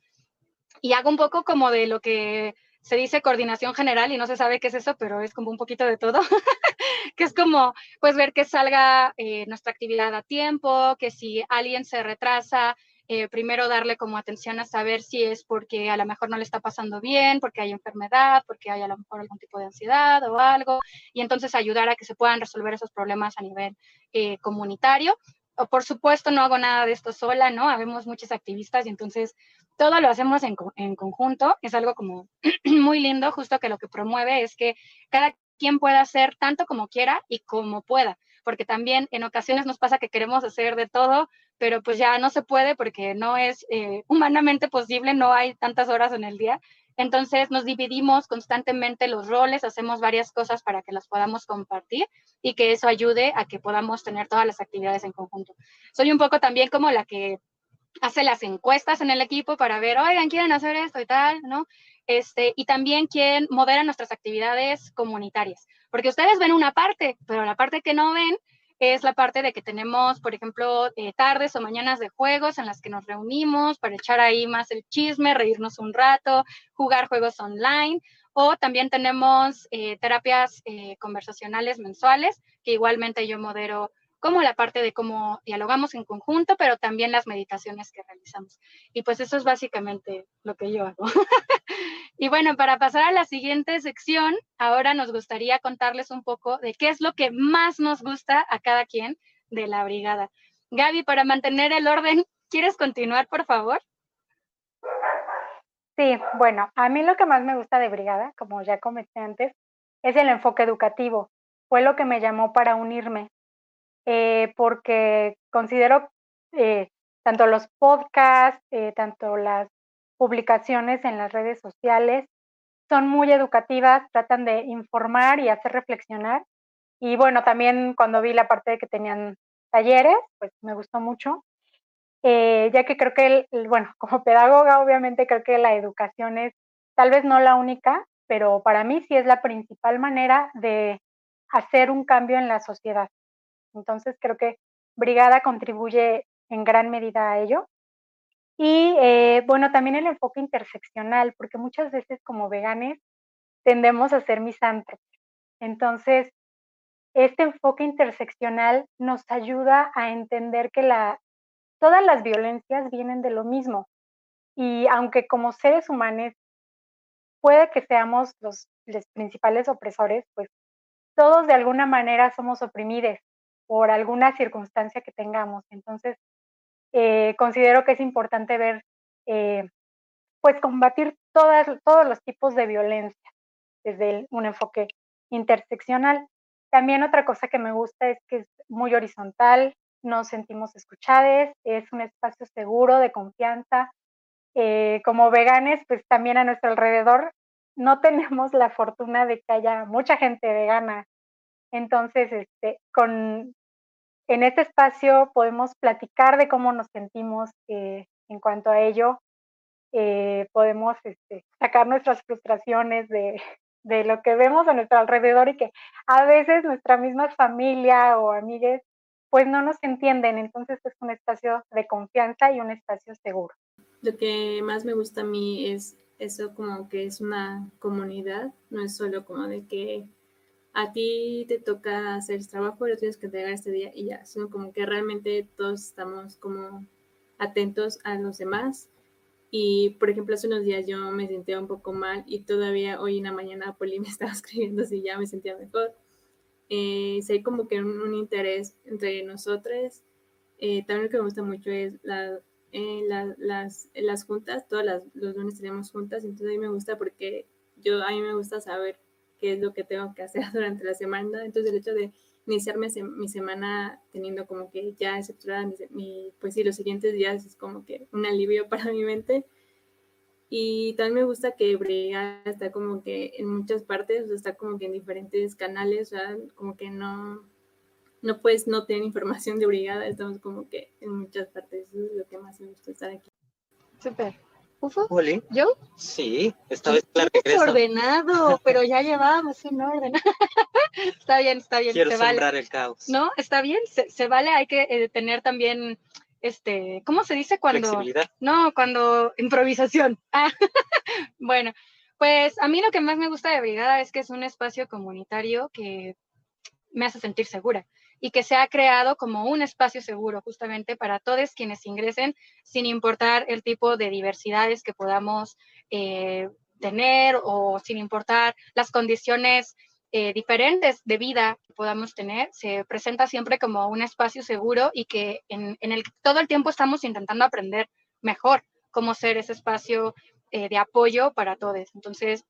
Y hago un poco como de lo que se dice coordinación general y no se sabe qué es eso, pero es como un poquito de todo, <laughs> que es como, pues ver que salga eh, nuestra actividad a tiempo, que si alguien se retrasa, eh, primero darle como atención a saber si es porque a lo mejor no le está pasando bien, porque hay enfermedad, porque hay a lo mejor algún tipo de ansiedad o algo, y entonces ayudar a que se puedan resolver esos problemas a nivel eh, comunitario. O por supuesto, no hago nada de esto sola, ¿no? Habemos muchos activistas y entonces todo lo hacemos en, en conjunto. Es algo como <clears throat> muy lindo, justo que lo que promueve es que cada quien pueda hacer tanto como quiera y como pueda, porque también en ocasiones nos pasa que queremos hacer de todo, pero pues ya no se puede porque no es eh, humanamente posible, no hay tantas horas en el día. Entonces nos dividimos constantemente los roles, hacemos varias cosas para que las podamos compartir y que eso ayude a que podamos tener todas las actividades en conjunto. Soy un poco también como la que hace las encuestas en el equipo para ver, oigan, quieren hacer esto y tal, ¿no? Este, y también quien modera nuestras actividades comunitarias, porque ustedes ven una parte, pero la parte que no ven es la parte de que tenemos, por ejemplo, eh, tardes o mañanas de juegos en las que nos reunimos para echar ahí más el chisme, reírnos un rato, jugar juegos online, o también tenemos eh, terapias eh, conversacionales mensuales, que igualmente yo modero como la parte de cómo dialogamos en conjunto, pero también las meditaciones que realizamos. Y pues eso es básicamente lo que yo hago. <laughs> y bueno, para pasar a la siguiente sección, ahora nos gustaría contarles un poco de qué es lo que más nos gusta a cada quien de la brigada. Gaby, para mantener el orden, ¿quieres continuar, por favor? Sí, bueno, a mí lo que más me gusta de brigada, como ya comenté antes, es el enfoque educativo. Fue lo que me llamó para unirme eh, porque considero eh, tanto los podcasts, eh, tanto las publicaciones en las redes sociales, son muy educativas, tratan de informar y hacer reflexionar. Y bueno, también cuando vi la parte de que tenían talleres, pues me gustó mucho, ya que creo que, bueno, <laughs> como pedagoga, obviamente creo que la educación es tal vez no la única, pero para mí sí es la principal manera de hacer un cambio en la sociedad. Entonces creo que Brigada contribuye en gran medida a ello. Y eh, bueno, también el enfoque interseccional, porque muchas veces como veganes tendemos a ser misántropos. Entonces, este enfoque interseccional nos ayuda a entender que la, todas las violencias vienen de lo mismo. Y aunque como seres humanos puede que seamos los, los principales opresores, pues todos de alguna manera somos oprimidos por alguna circunstancia que tengamos. Entonces, eh, considero que es importante ver, eh, pues combatir todas, todos los tipos de violencia desde un enfoque interseccional. También otra cosa que me gusta es que es muy horizontal, nos sentimos escuchados, es un espacio seguro, de confianza. Eh, como veganes, pues también a nuestro alrededor no <laughs> tenemos la fortuna de que haya mucha gente vegana entonces, este, con, en este espacio podemos platicar de cómo nos sentimos eh, en cuanto a ello. Eh, podemos este, sacar nuestras frustraciones <laughs> de, lo que vemos a nuestro alrededor y que a veces nuestra misma familia o amigues pues no nos entienden. Entonces es un espacio de confianza y un espacio seguro. Lo que más me gusta a mí es eso como que es una comunidad, no es solo como de que a ti te toca hacer el trabajo, lo tienes que entregar este día y ya, sino como que realmente todos estamos como atentos a los demás. Y, por ejemplo, hace unos días yo me sentía un poco mal y todavía hoy en la mañana <laughs> Poli me estaba escribiendo si ya me sentía mejor. Eh, hay como que un, interés entre nosotros. Eh, también lo que me gusta mucho es la, eh, las, las juntas, todas las, los lunes tenemos juntas, entonces a mí me gusta porque yo, a mí me gusta saber qué es lo que tengo que hacer <laughs> durante la semana. Entonces el hecho de iniciarme mi semana teniendo como que ya estructurada mi, pues sí, los siguientes días es como que un alivio <laughs> para mi mente. Y también me gusta que Brigada está como que en muchas partes, o sea, está como que en diferentes canales, o sea, como que no, no puedes no tener información de Brigada, estamos como que en muchas partes, eso es lo que más me gusta estar aquí. Súper. ¿Ufo? ¿Yo? Sí, esta vez la regreso. ordenado, pero ya llevábamos un orden. <laughs> está bien, está bien. Quiero sembrar el caos. No, está bien, se, vale, hay que eh, tener también, este, ¿cómo se dice cuando? No, cuando improvisación. <laughs> Ah, bueno, Pues a mí lo que más me gusta de Brigada es que es un espacio comunitario que me hace sentir segura y que se ha creado como un espacio seguro justamente para todos quienes ingresen, sin importar el tipo de diversidades que podamos eh, tener o sin importar las condiciones eh, diferentes de vida que podamos tener, se presenta siempre como un espacio seguro y que en, el que todo el tiempo estamos intentando aprender mejor cómo ser ese espacio eh, de apoyo para todos. Entonces,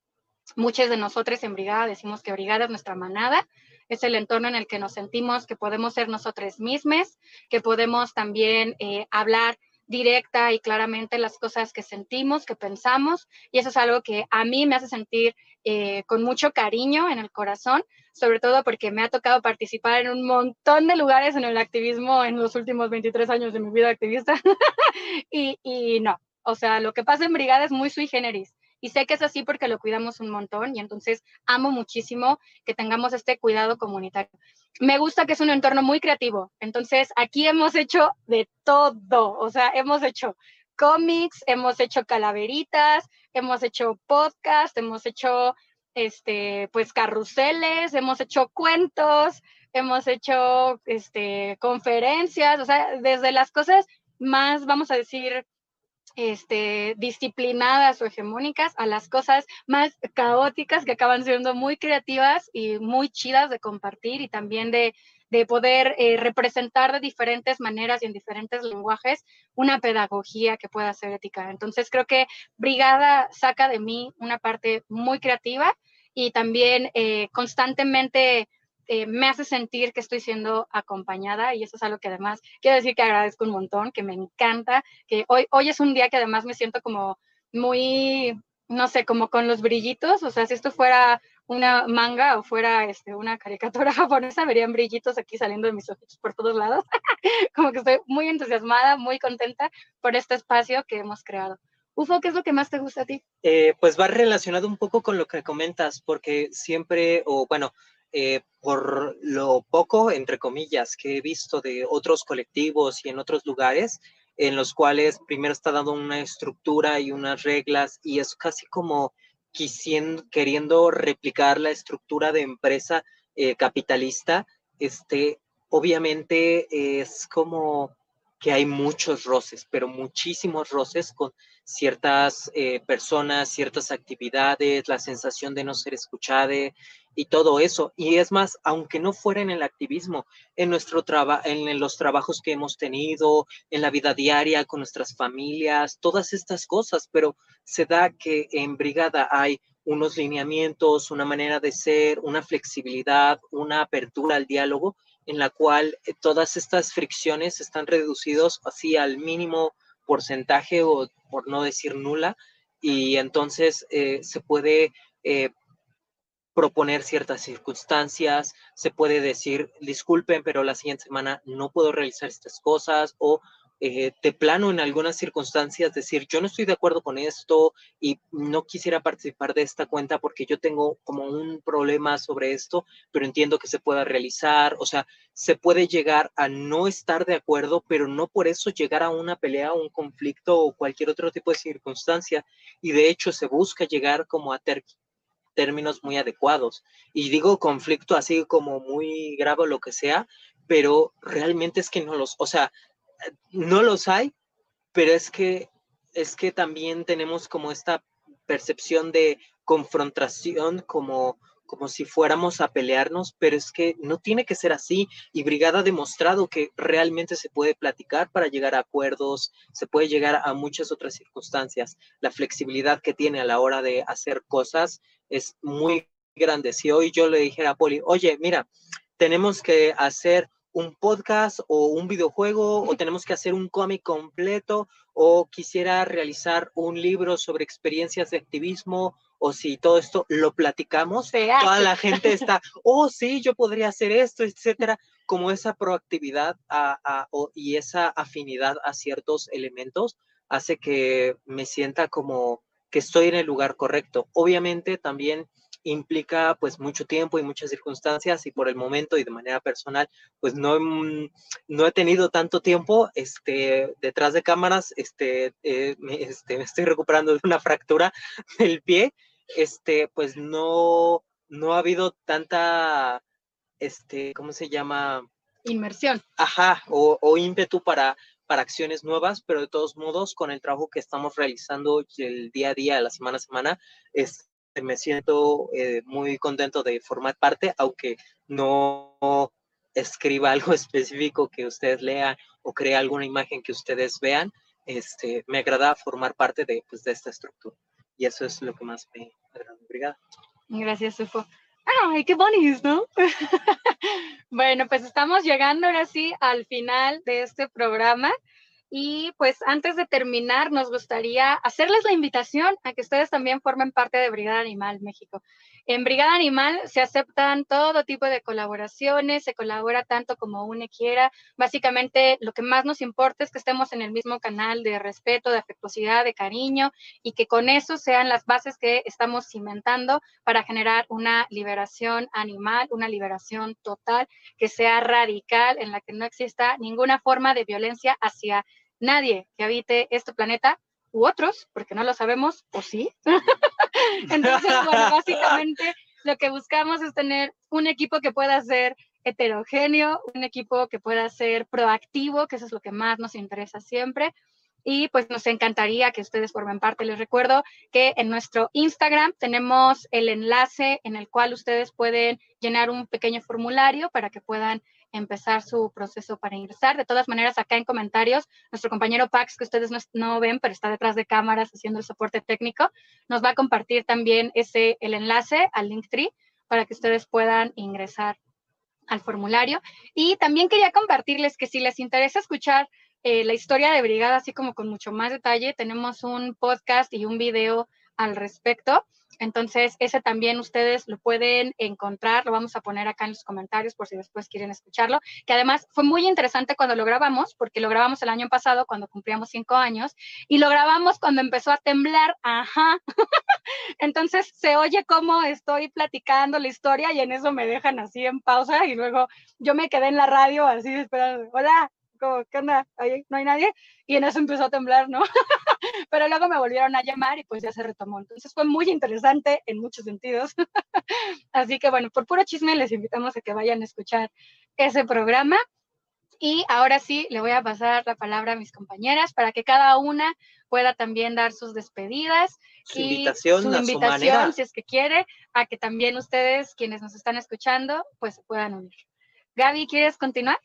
muchos de nosotros en Brigada decimos que Brigada es nuestra manada, es el entorno en el que nos sentimos que podemos ser nosotros mismos, que podemos también eh, hablar directa y claramente las cosas que sentimos, que pensamos, y eso es algo que a mí me hace sentir eh, con mucho cariño en el corazón, sobre todo porque me ha tocado participar en un montón de lugares en el activismo en los últimos 23 años de mi vida activista, <laughs> y, y no, o sea, lo que pasa en Brigada es muy sui generis. Y sé que es así porque lo cuidamos un montón y entonces amo muchísimo que tengamos este cuidado comunitario. Me gusta que es un entorno muy creativo. Entonces aquí hemos hecho de todo. O sea, hemos hecho cómics, hemos hecho calaveritas, hemos hecho podcast, hemos hecho este, pues carruseles, hemos hecho cuentos, hemos hecho este, conferencias, o sea, desde las cosas más, vamos a decir, este, disciplinadas o hegemónicas a las cosas más caóticas que acaban siendo muy creativas y muy chidas de compartir y también de, poder eh, representar de diferentes maneras y en diferentes lenguajes una pedagogía que pueda ser ética. Entonces creo que Brigada saca de mí una parte muy creativa y también eh, constantemente eh, me hace sentir que estoy siendo acompañada y eso es algo que además quiero decir que agradezco un montón, que me encanta, que hoy, hoy es un día que además me siento como muy, no sé, como con los brillitos, o sea, si esto fuera una manga o fuera este, una caricatura <laughs> japonesa, verían brillitos aquí saliendo de mis ojos por todos lados, <laughs> como que estoy muy entusiasmada, muy contenta por este espacio que hemos creado. Ufo, ¿qué es lo que más te gusta a ti? Eh, pues va relacionado un poco con lo que comentas, porque siempre, o bueno, eh, por lo poco, entre comillas, que he visto de otros colectivos y en otros lugares, en los cuales primero está dando una estructura y unas reglas y es casi como quisiendo, queriendo replicar la estructura de empresa eh, capitalista, este, obviamente es como que hay muchos roces, pero muchísimos roces con ciertas eh, personas, ciertas actividades, la sensación de no ser escuchada y todo eso. Y es más, aunque no fuera en el activismo, en, nuestro en los trabajos que hemos tenido, en la vida diaria con nuestras familias, todas estas cosas, pero se da que en brigada hay unos lineamientos, una manera de ser, una flexibilidad, una apertura al diálogo en la cual eh, todas estas fricciones están reducidos así al mínimo porcentaje o por no decir nula y entonces eh, se puede eh, proponer ciertas circunstancias, se puede decir, disculpen, pero la siguiente semana no puedo realizar estas cosas o eh, de plano en algunas circunstancias decir, yo no estoy de acuerdo con esto y no quisiera participar de esta cuenta porque yo tengo como un problema sobre esto, pero entiendo que se pueda realizar. O sea, se puede llegar a no estar de acuerdo, pero no por eso llegar a una pelea, un conflicto o cualquier otro tipo de circunstancia. Y de hecho se busca llegar como a términos muy adecuados. Y digo conflicto así como muy grave lo que sea, pero realmente es que no los, o sea, no los hay, pero es que, es que también tenemos como esta percepción de confrontación como, como si fuéramos a pelearnos, pero es que no tiene que ser así. Y Brigada ha demostrado que realmente se puede platicar para llegar a acuerdos, se puede llegar a muchas otras circunstancias. La flexibilidad que tiene a la hora de hacer cosas es muy grande. Si hoy yo le dijera a Poli, oye, mira, tenemos que hacer un podcast o un videojuego o tenemos que hacer un cómic completo o quisiera realizar un libro sobre experiencias de activismo o si todo esto lo platicamos, toda la gente está, oh sí, yo podría hacer esto, etcétera, como esa proactividad y esa afinidad a ciertos elementos hace que me sienta como que estoy en el lugar correcto. Obviamente también implica pues mucho tiempo y muchas circunstancias y por el momento y de manera personal pues no, no he tenido tanto tiempo este, detrás de cámaras, este, eh, me, este, me estoy recuperando de una fractura <laughs> del pie este, pues no, no ha habido tanta, este, ¿cómo se llama? Inmersión. Ajá, o, o ímpetu para, para acciones nuevas, pero de todos modos, con el trabajo que estamos realizando el día a día, la semana a semana, este, me siento eh, muy contento de formar parte, aunque no escriba <laughs> algo específico que ustedes lean o crea alguna imagen que ustedes vean, este, me agrada formar parte de, pues, de esta estructura. Y eso es lo que más me agrada. Gracias, Sufo. ¡Ay, qué bonito, ¿no? <laughs> bueno, pues estamos llegando ahora sí al final de este programa. Y pues antes de terminar, nos gustaría hacerles la invitación a que ustedes también formen parte de Brigada Animal México. En Brigada Animal se aceptan todo tipo de colaboraciones, se colabora tanto como uno quiera. Básicamente lo que más nos importa es que estemos en el mismo canal de respeto, de afectuosidad, de cariño y que con eso sean las bases que estamos cimentando para generar una liberación animal, una liberación total, que sea radical, en la que no exista ninguna forma de violencia hacia nadie que habite este planeta u otros, porque no lo sabemos, o sí. <laughs> <laughs> Entonces, bueno, <laughs> básicamente lo que buscamos es tener un equipo que pueda ser heterogéneo, un equipo que pueda ser proactivo, que eso es lo que más nos interesa siempre. Y pues nos encantaría que ustedes formen parte. Les recuerdo que en nuestro Instagram tenemos el enlace en el cual ustedes pueden llenar un pequeño formulario para que puedan empezar su proceso para ingresar. De todas maneras, acá en comentarios, nuestro compañero Pax, que ustedes no, ven, pero está detrás de cámaras haciendo el soporte técnico, nos va a compartir también ese, el enlace al Linktree para que ustedes puedan ingresar al formulario. Y también quería compartirles que si les interesa escuchar eh, la historia de Brigada, así como con mucho más detalle, tenemos un podcast y un video al respecto. Entonces, ese también ustedes lo pueden encontrar, lo vamos a poner acá en los comentarios por si después quieren escucharlo, que además fue muy interesante cuando lo grabamos, porque lo grabamos el año pasado cuando cumplíamos cinco años, y lo grabamos cuando empezó a temblar, ajá. <laughs> Entonces, se oye cómo estoy platicando la historia y en eso me dejan así en pausa y luego yo me quedé en la radio así esperando, hola, ¿qué onda? no hay nadie. Y en eso empezó a temblar, ¿no? <laughs> Pero luego me volvieron a llamar y pues ya se retomó. Entonces fue muy interesante en muchos sentidos. <laughs> Así que bueno, por puro chisme les invitamos a que vayan a escuchar ese programa. Y ahora sí, le voy a pasar la palabra a mis compañeras para que cada una pueda también dar sus despedidas su invitación, su invitación, si es que quiere, a que también ustedes, quienes nos están escuchando, pues puedan unir. Gaby, ¿quieres continuar?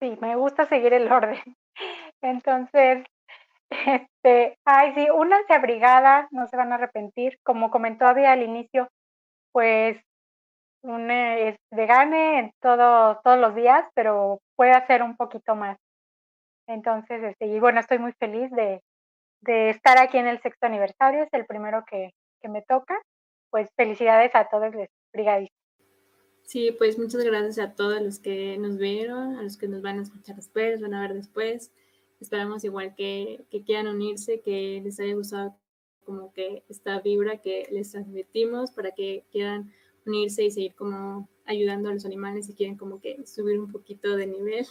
Sí, me gusta seguir el orden. Entonces, este, ay, sí, únanse a brigada, no se van a arrepentir. Como comentó había al inicio, pues un es vegane en todo, todos los días, pero puede hacer un poquito más. Entonces, este, y bueno, estoy muy feliz de, de estar aquí en el sexto aniversario, es el primero que, que me toca. Pues felicidades a todos los brigadistas. Sí, pues muchas gracias a todos los que nos vieron, a los que nos van a escuchar después, van a ver después. Esperamos igual que, que quieran unirse, que les haya gustado como que esta vibra que les transmitimos para que quieran unirse y seguir como ayudando a los animales y quieren como que subir un poquito de nivel.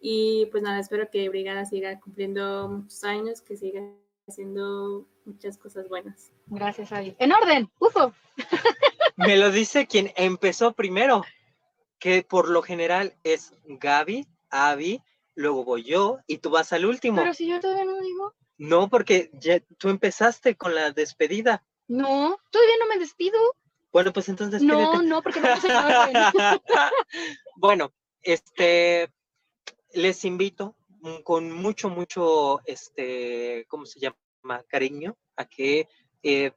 Y pues nada, espero que Brigada siga cumpliendo muchos años, que siga haciendo muchas cosas buenas. Gracias, Abby. En orden, ufo. <laughs> Me lo dice quien empezó primero, que por lo general es Gaby, Abby, luego voy yo y tú vas al último. Pero si yo todavía no digo. No, porque ya tú empezaste con la despedida. No, todavía no me despido. Bueno, pues entonces. No, no, porque no sé <laughs> Bueno, este, les invito con mucho, mucho, este, ¿cómo se llama? Cariño a que eh,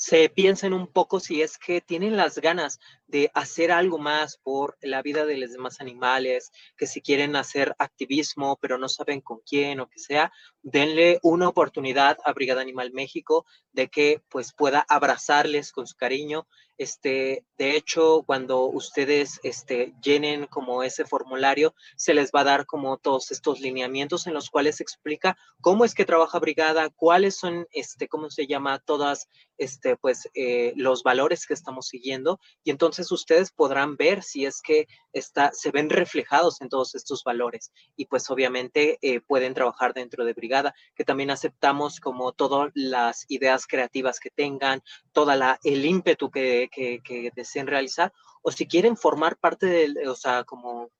se piensen un poco si es que tienen las ganas de hacer algo más por la vida de los demás animales, que si quieren hacer activismo pero no saben con quién o que sea, denle una oportunidad a Brigada Animal México de que pues pueda abrazarles con su cariño. Este, de hecho, cuando ustedes este, llenen como ese formulario, se les va a dar como todos estos lineamientos en los cuales explica cómo es que trabaja Brigada, cuáles son, este, cómo se llama, todas, este, pues, eh, los valores que estamos siguiendo. Y entonces ustedes podrán ver si es que está, se ven reflejados en todos estos valores y pues obviamente eh, pueden trabajar dentro de brigada, que también aceptamos como todas las ideas creativas que tengan, toda la, el ímpetu que, que, que deseen realizar o si quieren formar parte del, o sea, como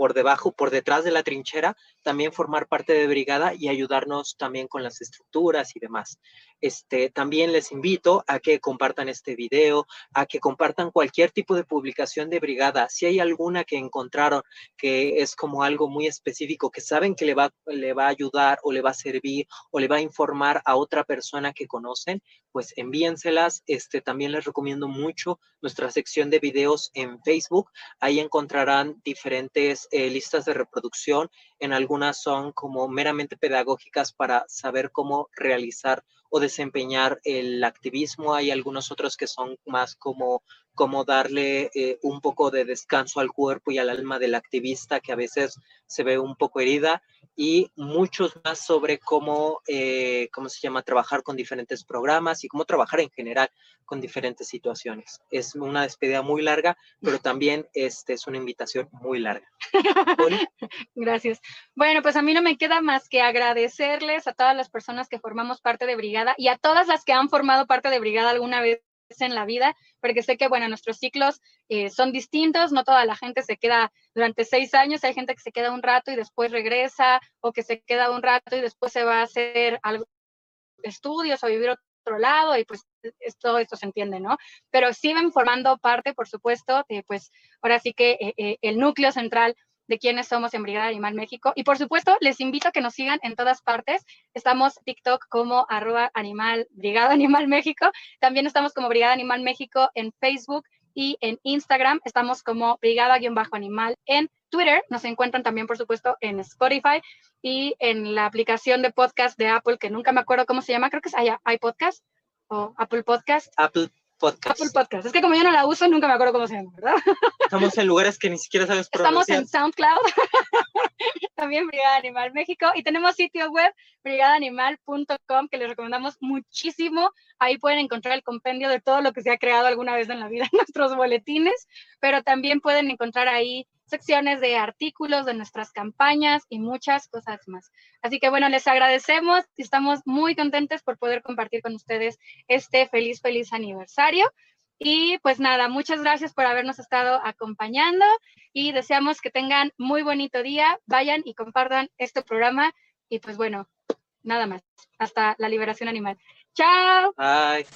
por debajo, por detrás de la trinchera, también formar parte de brigada y ayudarnos también con las estructuras y demás. Este, también les invito a que compartan este video, a que compartan cualquier tipo de publicación de brigada. Si hay alguna que encontraron que es como algo muy específico, que saben que le va, le va a ayudar o le va a servir o le va a informar a otra persona que conocen, pues envíenselas. Este, también les recomiendo mucho nuestra sección de videos en Facebook. Ahí encontrarán diferentes eh, listas de reproducción. En algunas son como meramente pedagógicas para saber cómo realizar o desempeñar el activismo. Hay algunos otros que son más como, como darle eh, un poco de descanso al cuerpo y al alma del activista que a veces se ve un poco herida y muchos más sobre cómo, eh, ¿cómo se llama?, trabajar con diferentes programas y cómo trabajar en general con diferentes situaciones. Es una despedida muy larga, pero <laughs> también este, es una invitación muy larga. <laughs> Gracias. Bueno, pues a mí no me queda más que agradecerles a todas las personas que formamos parte de Brigada y a todas las que han formado parte de Brigada alguna vez en la vida, porque sé que, bueno, nuestros ciclos eh, son distintos, no toda la gente se queda durante seis años, hay gente que se queda un rato y después regresa, o que se queda un rato y después se va a hacer algo, estudios o vivir otro lado, y pues todo esto se entiende, ¿no? Pero siguen formando parte, por supuesto, de, pues ahora sí que eh, eh, el núcleo central de quiénes somos en Brigada Animal México. Y por supuesto, les invito a que nos sigan en todas partes. Estamos TikTok como arroba animal, Brigada Animal México. También estamos como Brigada Animal México en Facebook y en Instagram. Estamos como Brigada-Animal en Twitter. Nos encuentran también, por supuesto, en Spotify y en la aplicación de podcast de Apple, que nunca me acuerdo cómo se llama. Creo que es iPodcast o Apple Podcast. Apple Podcast. Apple Podcast. Es que como yo no la uso, nunca me acuerdo cómo se llama, ¿verdad? Estamos en lugares que ni siquiera sabes pronunciar. Estamos en SoundCloud, <laughs> también Brigada Animal México, y tenemos sitio web brigadaanimal.com que les recomendamos muchísimo. Ahí pueden encontrar el compendio de todo lo que se ha creado alguna vez en la vida, <laughs> nuestros boletines, pero también pueden encontrar ahí secciones de artículos de nuestras campañas y muchas cosas más. Así que bueno, les agradecemos y estamos muy contentos por poder compartir con ustedes este feliz, feliz aniversario. Y pues nada, muchas gracias por habernos estado acompañando y deseamos que tengan muy bonito día. Vayan y compartan este programa y pues bueno, nada más. Hasta la liberación animal. Chao. Bye.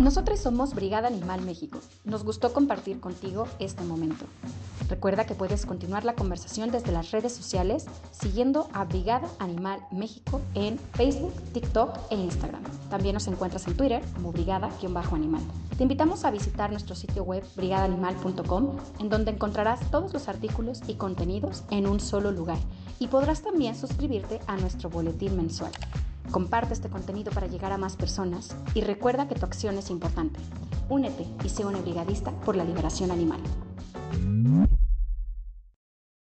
Nosotros somos Brigada Animal México. Nos gustó compartir contigo este momento. Recuerda que puedes continuar la conversación desde las redes sociales siguiendo a Brigada Animal México en Facebook, TikTok e Instagram. También nos encuentras en Twitter como Brigada-Animal. Te invitamos a visitar nuestro sitio web brigadaanimal.com en donde encontrarás todos los artículos y contenidos en un solo lugar y podrás también suscribirte a nuestro boletín mensual. Comparte este contenido para llegar a más personas y recuerda que tu acción es importante. Únete y sé un brigadista por la liberación animal.